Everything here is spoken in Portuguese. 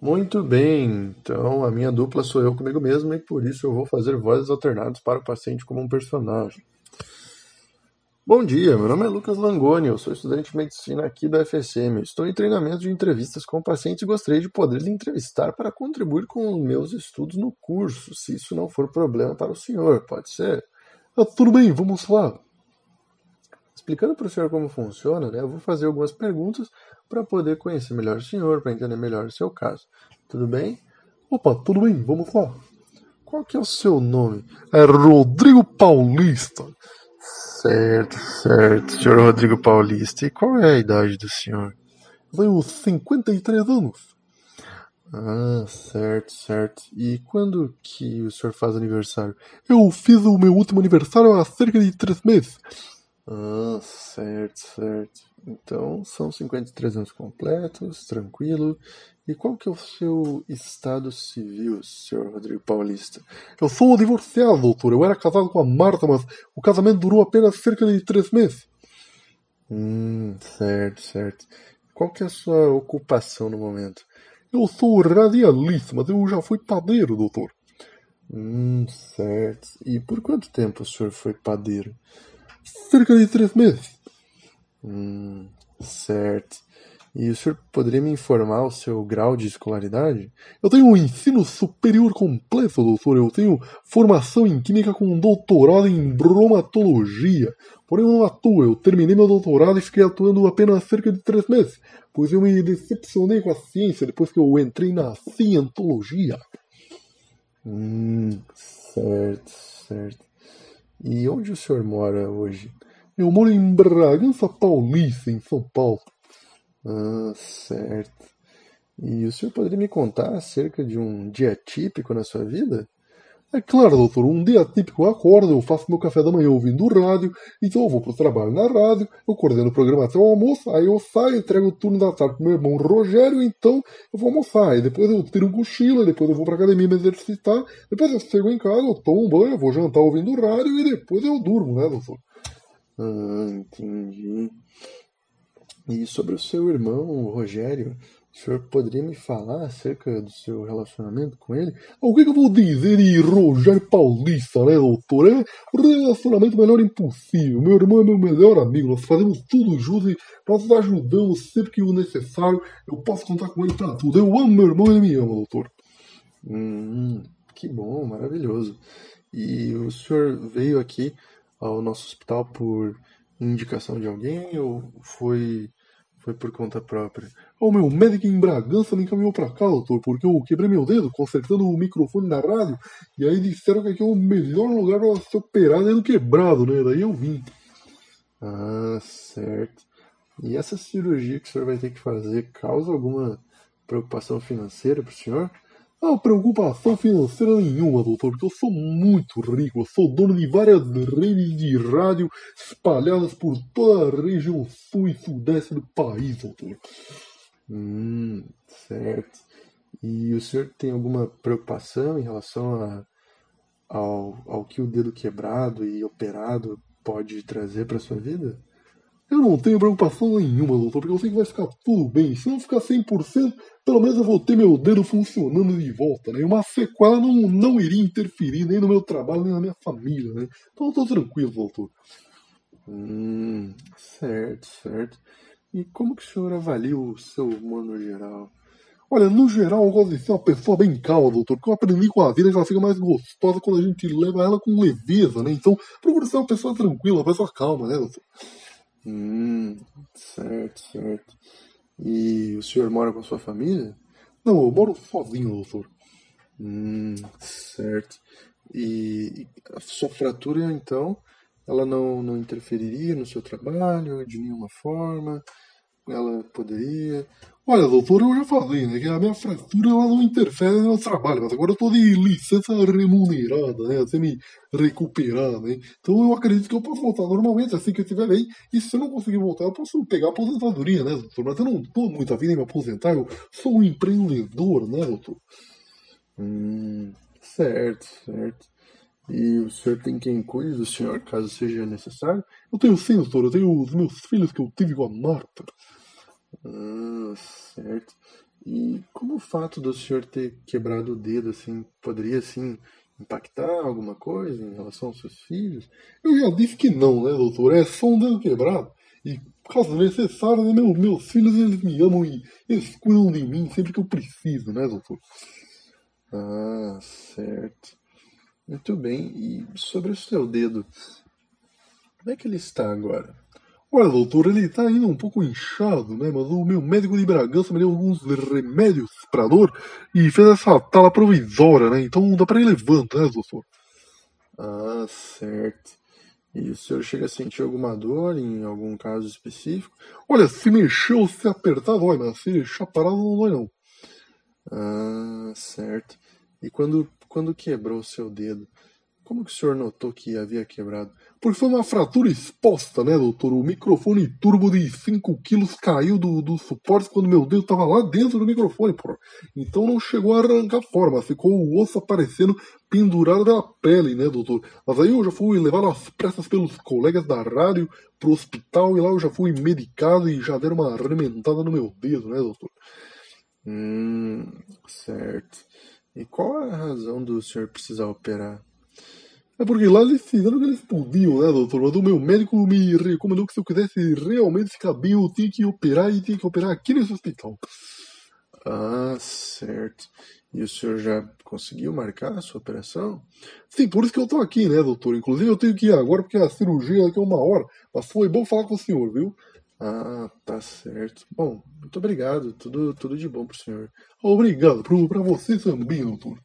Muito bem, então a minha dupla sou eu comigo mesmo e por isso eu vou fazer vozes alternadas para o paciente como um personagem. Bom dia, meu nome é Lucas Langoni, eu sou estudante de medicina aqui da FSM. Estou em treinamento de entrevistas com pacientes e gostaria de poder lhe entrevistar para contribuir com os meus estudos no curso, se isso não for problema para o senhor, pode ser? Ah, tudo bem, vamos lá. Explicando para o senhor como funciona, né, eu vou fazer algumas perguntas para poder conhecer melhor o senhor, para entender melhor o seu caso. Tudo bem? Opa, tudo bem, vamos lá. Qual que é o seu nome? É Rodrigo Paulista. Certo, certo, senhor Rodrigo Paulista. E qual é a idade do senhor? Tenho 53 anos. Ah, certo, certo. E quando que o senhor faz aniversário? Eu fiz o meu último aniversário há cerca de três meses. Ah, certo, certo. Então, são 53 anos completos, tranquilo. E qual que é o seu estado civil, senhor Rodrigo Paulista? Eu sou divorciado, doutor. Eu era casado com a Marta, mas o casamento durou apenas cerca de três meses. Hum, certo, certo. Qual que é a sua ocupação no momento? Eu sou radialista, mas eu já fui padeiro, doutor. Hum, certo. E por quanto tempo o senhor foi padeiro? Cerca de três meses. Hum, certo. E o senhor poderia me informar o seu grau de escolaridade? Eu tenho um ensino superior completo, doutor. Eu tenho formação em química com doutorado em bromatologia. Porém, eu não atuo. Eu terminei meu doutorado e fiquei atuando apenas cerca de três meses, pois eu me decepcionei com a ciência depois que eu entrei na cientologia. Hum, certo, certo. E onde o senhor mora hoje? Eu moro em Bragança Paulista, em São Paulo. Ah, certo. E o senhor poderia me contar acerca de um dia típico na sua vida? É claro, doutor. Um dia típico eu acordo, eu faço meu café da manhã ouvindo rádio, então eu vou pro trabalho na rádio, eu coordeno o programa até o almoço, aí eu saio, entrego o turno da tarde pro meu irmão Rogério, então eu vou almoçar, aí depois eu tiro um cochilo, depois eu vou pra academia me exercitar, depois eu chego em casa, eu tomo um banho, eu vou jantar ouvindo rádio e depois eu durmo, né, doutor? Ah, entendi. E sobre o seu irmão, o Rogério, o senhor poderia me falar acerca do seu relacionamento com ele? O que, que eu vou dizer de Rogério Paulista, né, doutor? É relacionamento melhor impossível. Meu irmão é meu melhor amigo, nós fazemos tudo juntos e nós ajudamos sempre que o necessário. Eu posso contar com ele pra tudo. Eu amo meu irmão e ele me ama, doutor. Hum, que bom, maravilhoso. E o senhor veio aqui ao nosso hospital por indicação de alguém ou foi foi por conta própria? O meu médico em Bragança me encaminhou para cá, doutor, porque eu quebrei meu dedo consertando o microfone da rádio e aí disseram que aqui é o melhor lugar para ser operado dedo quebrado, né? Daí eu vim. Ah, certo. E essa cirurgia que o senhor vai ter que fazer causa alguma preocupação financeira para o senhor? Não, preocupação financeira nenhuma, doutor, porque eu sou muito rico. Eu sou dono de várias redes de rádio espalhadas por toda a região sul e sudeste do país, doutor. Hum, certo. E o senhor tem alguma preocupação em relação a, ao, ao que o dedo quebrado e operado pode trazer para sua vida? Eu não tenho preocupação nenhuma, doutor, porque eu sei que vai ficar tudo bem. Se não ficar 100%, pelo menos eu vou ter meu dedo funcionando de volta, né? E uma sequela não, não iria interferir nem no meu trabalho, nem na minha família, né? Então eu tô tranquilo, doutor. Hum, certo, certo. E como que o senhor avalia o seu humor no geral? Olha, no geral eu gosto de ser uma pessoa bem calma, doutor, porque eu aprendi com a vida que ela fica mais gostosa quando a gente leva ela com leveza, né? Então, procura ser uma pessoa tranquila, uma pessoa calma, né, doutor? Hum, certo, certo. E o senhor mora com a sua família? Não, eu moro sozinho, doutor. Hum, certo. E a sua fratura, então, ela não, não interferiria no seu trabalho de nenhuma forma? Ela poderia? Olha, doutor, eu já falei, né, que a minha fratura ela não interfere no meu trabalho, mas agora eu tô de licença remunerada, né, até me recuperar, né. Então eu acredito que eu posso voltar normalmente assim que eu estiver bem, e se eu não conseguir voltar, eu posso pegar aposentadoria, né, doutor? Mas eu não tô muito afim de me aposentar, eu sou um empreendedor, né, doutor? Hum, certo, certo. E o senhor tem quem cuide do senhor, caso seja necessário? Eu tenho sim, doutor, eu tenho os meus filhos que eu tive com a Marta. Ah, certo. E como o fato do senhor ter quebrado o dedo, assim, poderia, assim, impactar alguma coisa em relação aos seus filhos? Eu já disse que não, né, doutor? É só um dedo quebrado. E, caso necessário, né, meus, meus filhos, eles me amam e eles cuidam de mim sempre que eu preciso, né, doutor? Ah, certo. Muito bem. E sobre o seu dedo, como é que ele está agora? Olha, doutor, ele tá ainda um pouco inchado, né? Mas o meu médico de Bragança me deu alguns remédios pra dor e fez essa tala provisória, né? Então dá pra ir levando, né, doutor? Ah, certo. E o senhor chega a sentir alguma dor em algum caso específico? Olha, se mexeu, se apertar, dói, mas se deixar parado não dói, não. Ah, certo. E quando, quando quebrou o seu dedo, como que o senhor notou que havia quebrado? Porque foi uma fratura exposta, né, doutor? O microfone turbo de 5 quilos caiu do, do suporte quando meu dedo estava lá dentro do microfone, porra. Então não chegou a arrancar forma, ficou o osso aparecendo pendurado da pele, né, doutor? Mas aí eu já fui levado às pressas pelos colegas da rádio pro hospital e lá eu já fui medicado e já deram uma arrementada no meu dedo, né, doutor? Hum, certo. E qual a razão do senhor precisar operar? É porque lá eles fizeram que eles podiam, né, doutor? Mas o meu médico me recomendou que se eu quisesse realmente ficar bem, eu tinha que operar e tinha que operar aqui nesse hospital. Ah, certo. E o senhor já conseguiu marcar a sua operação? Sim, por isso que eu tô aqui, né, doutor? Inclusive eu tenho que ir agora porque a cirurgia daqui a uma hora. Mas foi bom falar com o senhor, viu? Ah, tá certo. Bom, muito obrigado. Tudo, tudo de bom pro senhor. Obrigado, pro, pra você também, doutor.